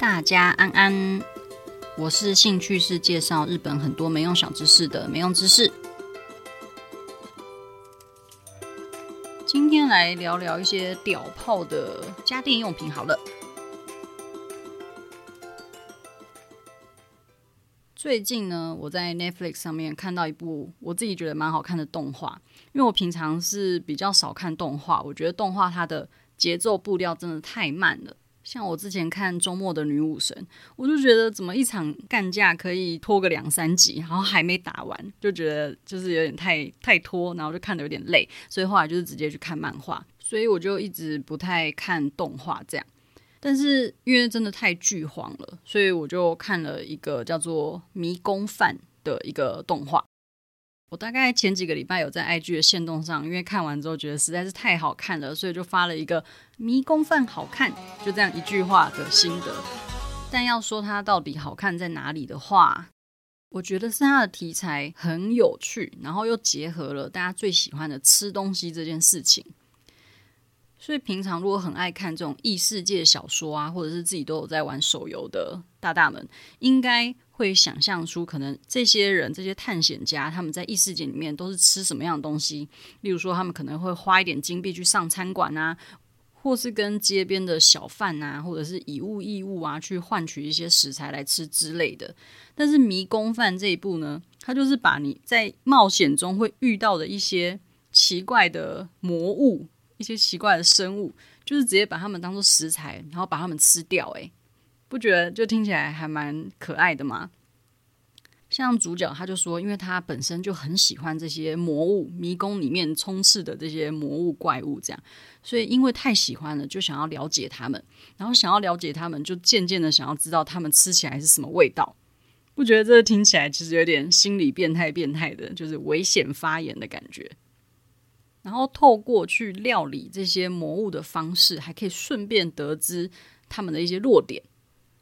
大家安安，我是兴趣是介绍日本很多没用小知识的没用知识。今天来聊聊一些屌炮的家电用品好了。最近呢，我在 Netflix 上面看到一部我自己觉得蛮好看的动画，因为我平常是比较少看动画，我觉得动画它的节奏步调真的太慢了。像我之前看《周末的女武神》，我就觉得怎么一场干架可以拖个两三集，然后还没打完，就觉得就是有点太太拖，然后就看得有点累，所以后来就是直接去看漫画，所以我就一直不太看动画这样。但是因为真的太剧荒了，所以我就看了一个叫做《迷宫饭》的一个动画。我大概前几个礼拜有在 IG 的线动上，因为看完之后觉得实在是太好看了，所以就发了一个迷宫饭好看，就这样一句话的心得。但要说它到底好看在哪里的话，我觉得是它的题材很有趣，然后又结合了大家最喜欢的吃东西这件事情。所以平常如果很爱看这种异世界小说啊，或者是自己都有在玩手游的大大们，应该会想象出可能这些人、这些探险家他们在异世界里面都是吃什么样的东西。例如说，他们可能会花一点金币去上餐馆啊，或是跟街边的小贩啊，或者是以物易物啊，去换取一些食材来吃之类的。但是迷宫饭这一步呢，它就是把你在冒险中会遇到的一些奇怪的魔物。一些奇怪的生物，就是直接把它们当做食材，然后把它们吃掉。诶，不觉得就听起来还蛮可爱的吗？像主角他就说，因为他本身就很喜欢这些魔物，迷宫里面充斥的这些魔物怪物，这样，所以因为太喜欢了，就想要了解他们，然后想要了解他们，就渐渐的想要知道他们吃起来是什么味道。不觉得这听起来其实有点心理变态变态的，就是危险发言的感觉。然后透过去料理这些魔物的方式，还可以顺便得知他们的一些弱点。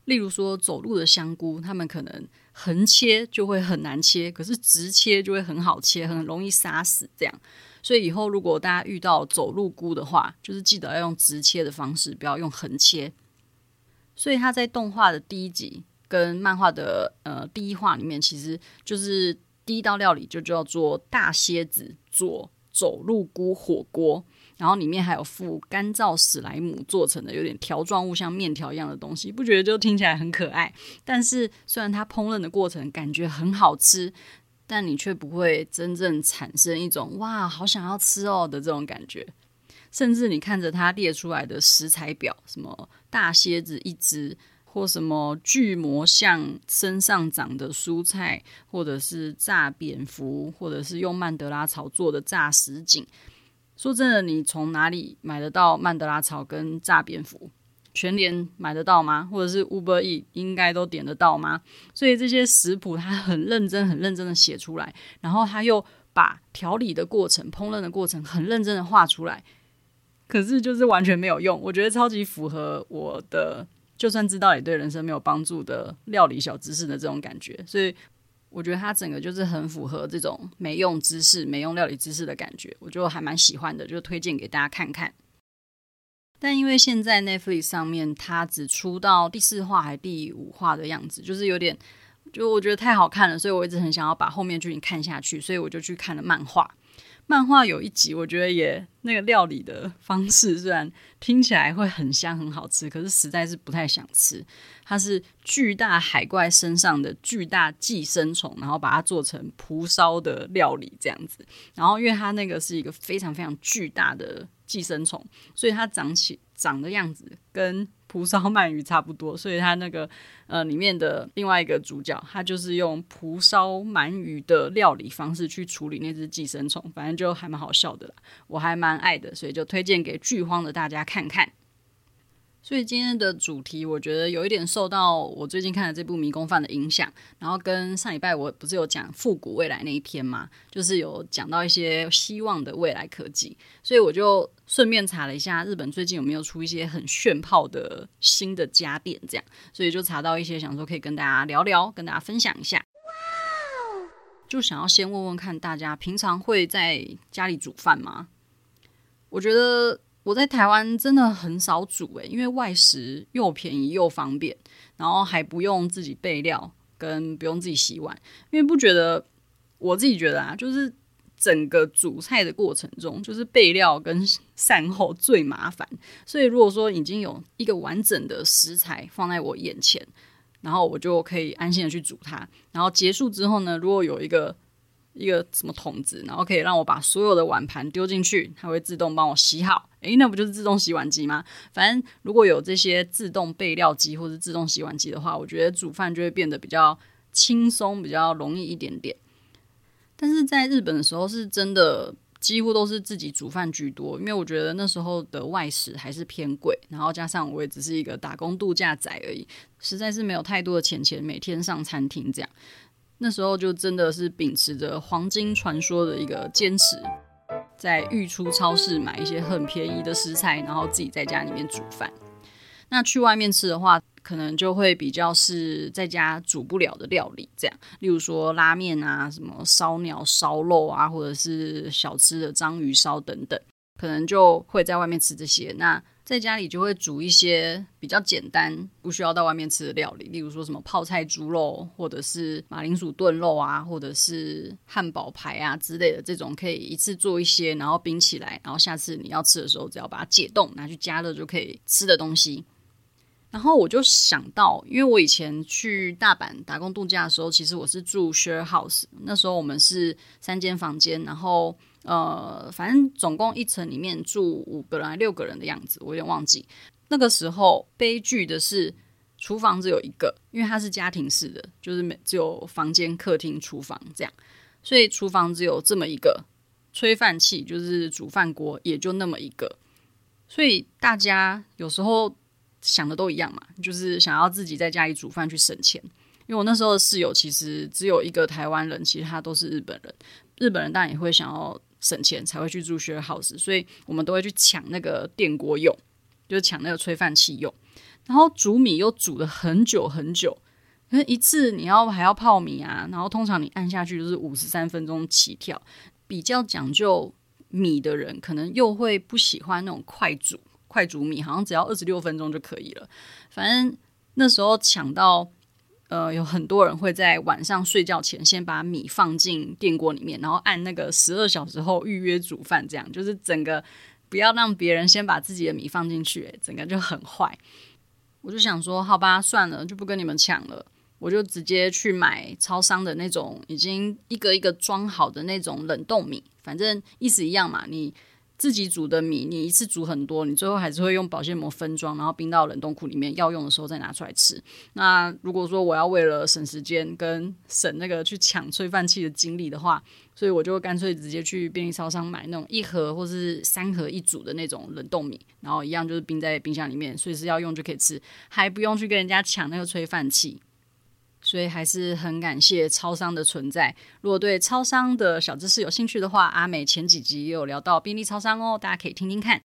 例如说，走路的香菇，他们可能横切就会很难切，可是直切就会很好切，很容易杀死。这样，所以以后如果大家遇到走路菇的话，就是记得要用直切的方式，不要用横切。所以他在动画的第一集跟漫画的呃第一话里面，其实就是第一道料理就叫做大蝎子做走路菇火锅，然后里面还有附干燥史莱姆做成的有点条状物，像面条一样的东西，不觉得就听起来很可爱？但是虽然它烹饪的过程感觉很好吃，但你却不会真正产生一种哇，好想要吃哦的这种感觉。甚至你看着它列出来的食材表，什么大蝎子一只。或什么巨魔像身上长的蔬菜，或者是炸蝙蝠，或者是用曼德拉草做的炸什锦。说真的，你从哪里买得到曼德拉草跟炸蝙蝠？全联买得到吗？或者是 Uber E 应该都点得到吗？所以这些食谱他很认真、很认真的写出来，然后他又把调理的过程、烹饪的过程很认真的画出来，可是就是完全没有用。我觉得超级符合我的。就算知道也对人生没有帮助的料理小知识的这种感觉，所以我觉得它整个就是很符合这种没用知识、没用料理知识的感觉，我就还蛮喜欢的，就推荐给大家看看。但因为现在 Netflix 上面它只出到第四话还第五话的样子，就是有点，就我觉得太好看了，所以我一直很想要把后面剧情看下去，所以我就去看了漫画。漫画有一集，我觉得也那个料理的方式，虽然听起来会很香很好吃，可是实在是不太想吃。它是巨大海怪身上的巨大寄生虫，然后把它做成蒲烧的料理这样子。然后因为它那个是一个非常非常巨大的寄生虫，所以它长起长的样子跟蒲烧鳗鱼差不多。所以它那个呃里面的另外一个主角，他就是用蒲烧鳗鱼的料理方式去处理那只寄生虫，反正就还蛮好笑的啦，我还蛮爱的，所以就推荐给剧荒的大家看看。所以今天的主题，我觉得有一点受到我最近看的这部《迷宫饭》的影响，然后跟上礼拜我不是有讲复古未来那一天嘛，就是有讲到一些希望的未来科技，所以我就顺便查了一下日本最近有没有出一些很炫炮的新的家电，这样，所以就查到一些，想说可以跟大家聊聊，跟大家分享一下。就想要先问问看大家，平常会在家里煮饭吗？我觉得。我在台湾真的很少煮诶，因为外食又便宜又方便，然后还不用自己备料，跟不用自己洗碗。因为不觉得，我自己觉得啊，就是整个煮菜的过程中，就是备料跟善后最麻烦。所以如果说已经有一个完整的食材放在我眼前，然后我就可以安心的去煮它。然后结束之后呢，如果有一个一个什么桶子，然后可以让我把所有的碗盘丢进去，它会自动帮我洗好。诶，那不就是自动洗碗机吗？反正如果有这些自动备料机或者自动洗碗机的话，我觉得煮饭就会变得比较轻松，比较容易一点点。但是在日本的时候，是真的几乎都是自己煮饭居多，因为我觉得那时候的外食还是偏贵，然后加上我也只是一个打工度假仔而已，实在是没有太多的钱钱每天上餐厅这样。那时候就真的是秉持着黄金传说的一个坚持，在御出超市买一些很便宜的食材，然后自己在家里面煮饭。那去外面吃的话，可能就会比较是在家煮不了的料理，这样，例如说拉面啊、什么烧鸟、烧肉啊，或者是小吃的章鱼烧等等，可能就会在外面吃这些。那在家里就会煮一些比较简单，不需要到外面吃的料理，例如说什么泡菜猪肉，或者是马铃薯炖肉啊，或者是汉堡排啊之类的这种，可以一次做一些，然后冰起来，然后下次你要吃的时候，只要把它解冻，拿去加热就可以吃的东西。然后我就想到，因为我以前去大阪打工度假的时候，其实我是住 share house，那时候我们是三间房间，然后。呃，反正总共一层里面住五个人还六个人的样子，我有点忘记。那个时候悲剧的是，厨房只有一个，因为它是家庭式的，就是每只有房间、客厅、厨房这样，所以厨房只有这么一个，炊饭器就是煮饭锅也就那么一个，所以大家有时候想的都一样嘛，就是想要自己在家里煮饭去省钱。因为我那时候的室友其实只有一个台湾人，其他都是日本人，日本人当然也会想要。省钱才会去住 share house，所以我们都会去抢那个电锅用，就是抢那个炊饭器用。然后煮米又煮了很久很久，可是一次你要还要泡米啊，然后通常你按下去就是五十三分钟起跳。比较讲究米的人，可能又会不喜欢那种快煮快煮米，好像只要二十六分钟就可以了。反正那时候抢到。呃，有很多人会在晚上睡觉前先把米放进电锅里面，然后按那个十二小时后预约煮饭，这样就是整个不要让别人先把自己的米放进去，整个就很坏。我就想说，好吧，算了，就不跟你们抢了，我就直接去买超商的那种已经一个一个装好的那种冷冻米，反正意思一样嘛，你。自己煮的米，你一次煮很多，你最后还是会用保鲜膜分装，然后冰到冷冻库里面，要用的时候再拿出来吃。那如果说我要为了省时间跟省那个去抢炊饭器的精力的话，所以我就干脆直接去便利超商买那种一盒或是三盒一组的那种冷冻米，然后一样就是冰在冰箱里面，随时要用就可以吃，还不用去跟人家抢那个炊饭器。所以还是很感谢超商的存在。如果对超商的小知识有兴趣的话，阿美前几集也有聊到便利超商哦，大家可以听听看。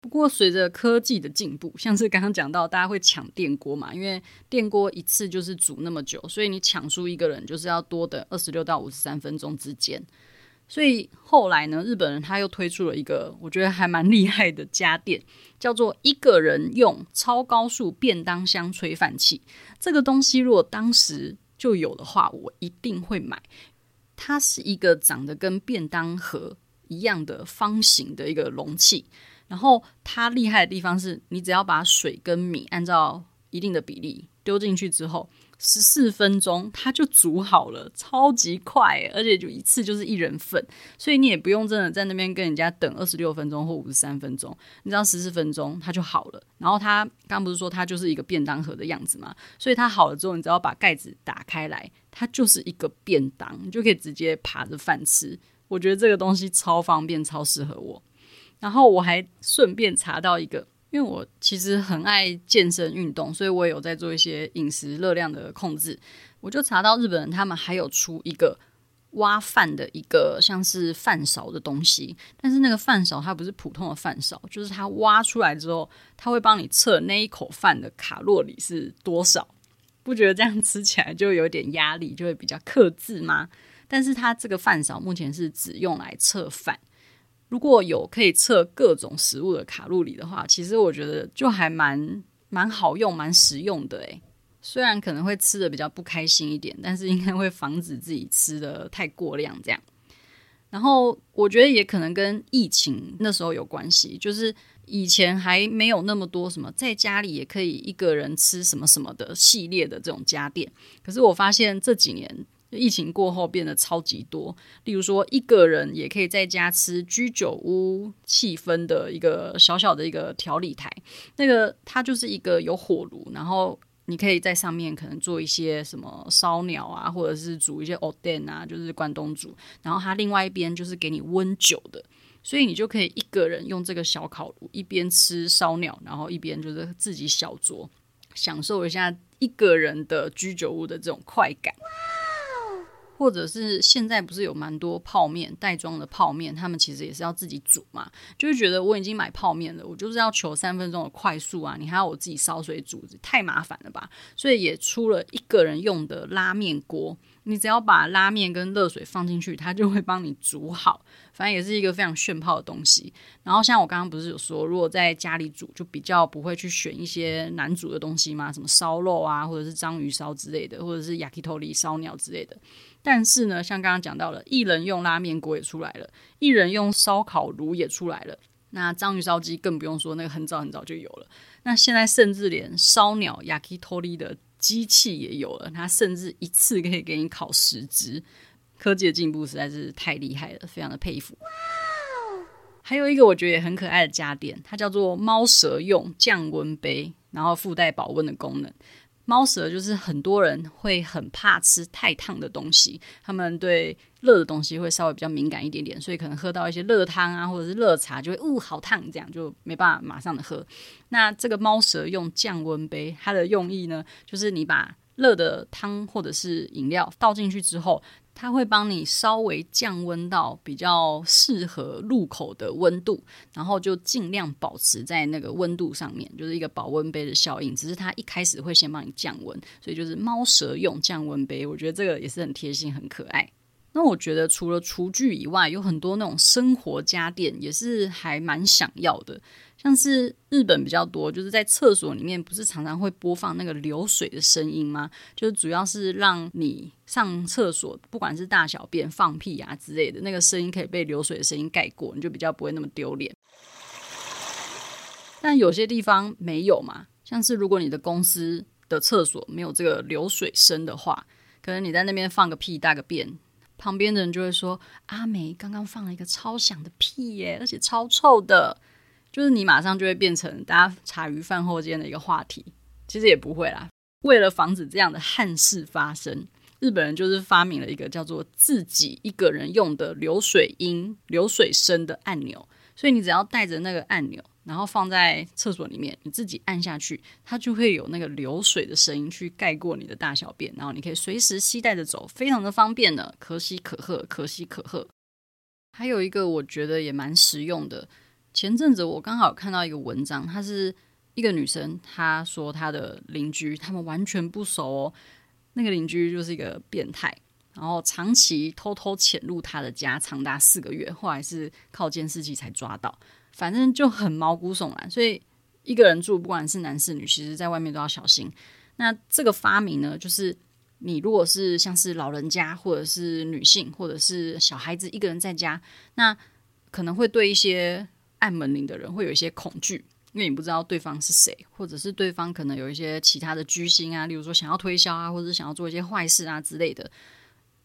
不过随着科技的进步，像是刚刚讲到，大家会抢电锅嘛，因为电锅一次就是煮那么久，所以你抢出一个人就是要多等二十六到五十三分钟之间。所以后来呢，日本人他又推出了一个我觉得还蛮厉害的家电，叫做一个人用超高速便当箱炊饭器。这个东西如果当时就有的话，我一定会买。它是一个长得跟便当盒一样的方形的一个容器，然后它厉害的地方是，你只要把水跟米按照一定的比例丢进去之后，十四分钟它就煮好了，超级快，而且就一次就是一人份，所以你也不用真的在那边跟人家等二十六分钟或五十三分钟，你知道十四分钟它就好了。然后它刚不是说它就是一个便当盒的样子嘛，所以它好了之后，你只要把盖子打开来，它就是一个便当，你就可以直接扒着饭吃。我觉得这个东西超方便，超适合我。然后我还顺便查到一个。因为我其实很爱健身运动，所以我也有在做一些饮食热量的控制。我就查到日本人他们还有出一个挖饭的一个像是饭勺的东西，但是那个饭勺它不是普通的饭勺，就是它挖出来之后，它会帮你测那一口饭的卡路里是多少。不觉得这样吃起来就有点压力，就会比较克制吗？但是它这个饭勺目前是只用来测饭。如果有可以测各种食物的卡路里的话，其实我觉得就还蛮蛮好用、蛮实用的诶。虽然可能会吃的比较不开心一点，但是应该会防止自己吃的太过量这样。然后我觉得也可能跟疫情那时候有关系，就是以前还没有那么多什么在家里也可以一个人吃什么什么的系列的这种家电。可是我发现这几年。疫情过后变得超级多，例如说一个人也可以在家吃居酒屋气氛的一个小小的一个调理台，那个它就是一个有火炉，然后你可以在上面可能做一些什么烧鸟啊，或者是煮一些おでん啊，就是关东煮，然后它另外一边就是给你温酒的，所以你就可以一个人用这个小烤炉一边吃烧鸟，然后一边就是自己小酌，享受一下一个人的居酒屋的这种快感。 或者是现在不是有蛮多泡面袋装的泡面，他们其实也是要自己煮嘛，就是觉得我已经买泡面了，我就是要求三分钟的快速啊，你还要我自己烧水煮，太麻烦了吧？所以也出了一个人用的拉面锅，你只要把拉面跟热水放进去，它就会帮你煮好，反正也是一个非常炫泡的东西。然后像我刚刚不是有说，如果在家里煮，就比较不会去选一些难煮的东西嘛，什么烧肉啊，或者是章鱼烧之类的，或者是焼き鸟烧鸟之类的。但是呢，像刚刚讲到了，一人用拉面锅也出来了，一人用烧烤炉也出来了。那章鱼烧鸡更不用说，那个很早很早就有了。那现在甚至连烧鸟 yakitori 的机器也有了，它甚至一次可以给你烤十只。科技的进步实在是太厉害了，非常的佩服。还有一个我觉得也很可爱的家电，它叫做猫舌用降温杯，然后附带保温的功能。猫舌就是很多人会很怕吃太烫的东西，他们对热的东西会稍微比较敏感一点点，所以可能喝到一些热汤啊，或者是热茶就会，呜，好烫，这样就没办法马上的喝。那这个猫舌用降温杯，它的用意呢，就是你把热的汤或者是饮料倒进去之后。它会帮你稍微降温到比较适合入口的温度，然后就尽量保持在那个温度上面，就是一个保温杯的效应。只是它一开始会先帮你降温，所以就是猫舌用降温杯，我觉得这个也是很贴心、很可爱。那我觉得除了厨具以外，有很多那种生活家电也是还蛮想要的。像是日本比较多，就是在厕所里面，不是常常会播放那个流水的声音吗？就是主要是让你上厕所，不管是大小便、放屁啊之类的，那个声音可以被流水的声音盖过，你就比较不会那么丢脸。但有些地方没有嘛，像是如果你的公司的厕所没有这个流水声的话，可能你在那边放个屁、大个便，旁边的人就会说：“阿梅刚刚放了一个超响的屁耶，而且超臭的。”就是你马上就会变成大家茶余饭后间的一个话题，其实也不会啦。为了防止这样的憾事发生，日本人就是发明了一个叫做自己一个人用的流水音、流水声的按钮。所以你只要带着那个按钮，然后放在厕所里面，你自己按下去，它就会有那个流水的声音去盖过你的大小便，然后你可以随时携带着走，非常的方便呢，可喜可贺，可喜可贺。还有一个我觉得也蛮实用的。前阵子我刚好看到一个文章，她是一个女生，她说她的邻居他们完全不熟哦，那个邻居就是一个变态，然后长期偷偷潜入她的家，长达四个月，后来是靠监视器才抓到，反正就很毛骨悚然。所以一个人住，不管是男是女，其实在外面都要小心。那这个发明呢，就是你如果是像是老人家，或者是女性，或者是小孩子一个人在家，那可能会对一些按门铃的人会有一些恐惧，因为你不知道对方是谁，或者是对方可能有一些其他的居心啊，例如说想要推销啊，或者想要做一些坏事啊之类的。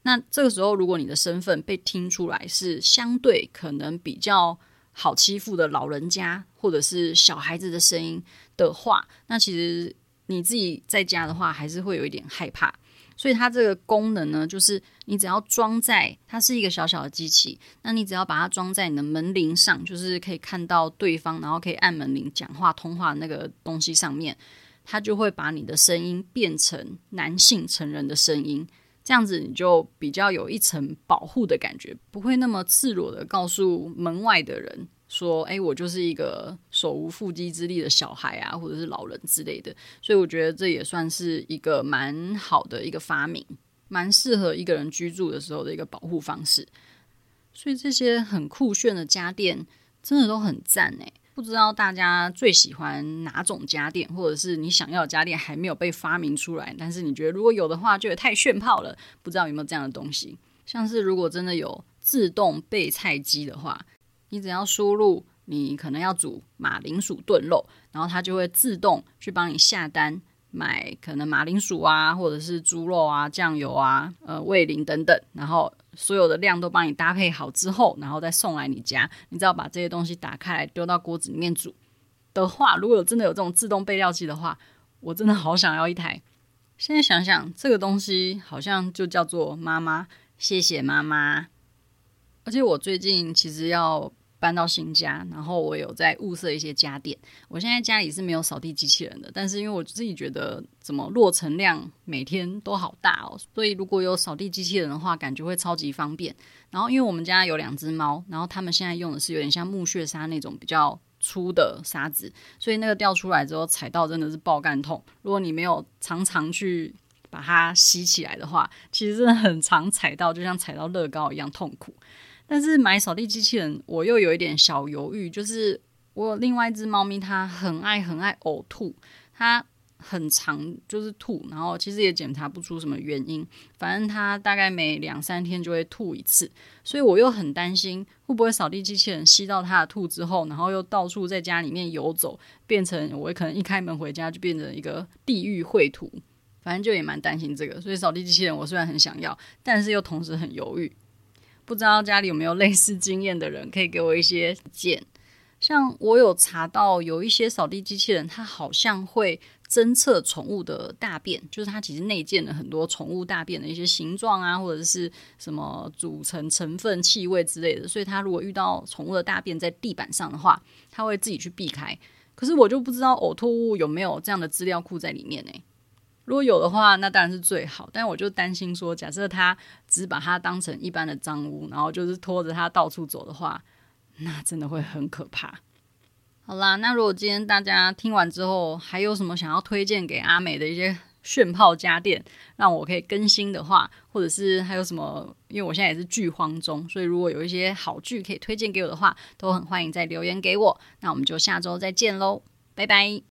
那这个时候，如果你的身份被听出来是相对可能比较好欺负的老人家，或者是小孩子的声音的话，那其实你自己在家的话，还是会有一点害怕。所以它这个功能呢，就是你只要装在，它是一个小小的机器，那你只要把它装在你的门铃上，就是可以看到对方，然后可以按门铃讲话通话那个东西上面，它就会把你的声音变成男性成人的声音。这样子你就比较有一层保护的感觉，不会那么赤裸的告诉门外的人说：“哎，我就是一个手无缚鸡之力的小孩啊，或者是老人之类的。”所以我觉得这也算是一个蛮好的一个发明，蛮适合一个人居住的时候的一个保护方式。所以这些很酷炫的家电真的都很赞哎。不知道大家最喜欢哪种家电，或者是你想要的家电还没有被发明出来，但是你觉得如果有的话，就也太炫炮了。不知道有没有这样的东西？像是如果真的有自动备菜机的话，你只要输入你可能要煮马铃薯炖肉，然后它就会自动去帮你下单。买可能马铃薯啊，或者是猪肉啊、酱油啊、呃味淋等等，然后所有的量都帮你搭配好之后，然后再送来你家。你只要把这些东西打开来，丢到锅子里面煮的话，如果真的有这种自动备料机的话，我真的好想要一台。现在想想，这个东西好像就叫做妈妈，谢谢妈妈。而且我最近其实要。搬到新家，然后我有在物色一些家电。我现在家里是没有扫地机器人的，但是因为我自己觉得怎么落尘量每天都好大哦，所以如果有扫地机器人的话，感觉会超级方便。然后因为我们家有两只猫，然后他们现在用的是有点像木屑沙那种比较粗的沙子，所以那个掉出来之后踩到真的是爆干痛。如果你没有常常去把它吸起来的话，其实真的很常踩到，就像踩到乐高一样痛苦。但是买扫地机器人，我又有一点小犹豫，就是我有另外一只猫咪，它很爱很爱呕吐，它很长就是吐，然后其实也检查不出什么原因，反正它大概每两三天就会吐一次，所以我又很担心会不会扫地机器人吸到它的吐之后，然后又到处在家里面游走，变成我可能一开门回家就变成一个地狱秽土，反正就也蛮担心这个，所以扫地机器人我虽然很想要，但是又同时很犹豫。不知道家里有没有类似经验的人，可以给我一些建。像我有查到有一些扫地机器人，它好像会侦测宠物的大便，就是它其实内建了很多宠物大便的一些形状啊，或者是什么组成成分、气味之类的。所以它如果遇到宠物的大便在地板上的话，它会自己去避开。可是我就不知道呕吐物有没有这样的资料库在里面呢？如果有的话，那当然是最好。但我就担心说，假设他只把它当成一般的脏污，然后就是拖着它到处走的话，那真的会很可怕。好啦，那如果今天大家听完之后，还有什么想要推荐给阿美的一些炫炮家电，让我可以更新的话，或者是还有什么，因为我现在也是剧荒中，所以如果有一些好剧可以推荐给我的话，都很欢迎再留言给我。那我们就下周再见喽，拜拜。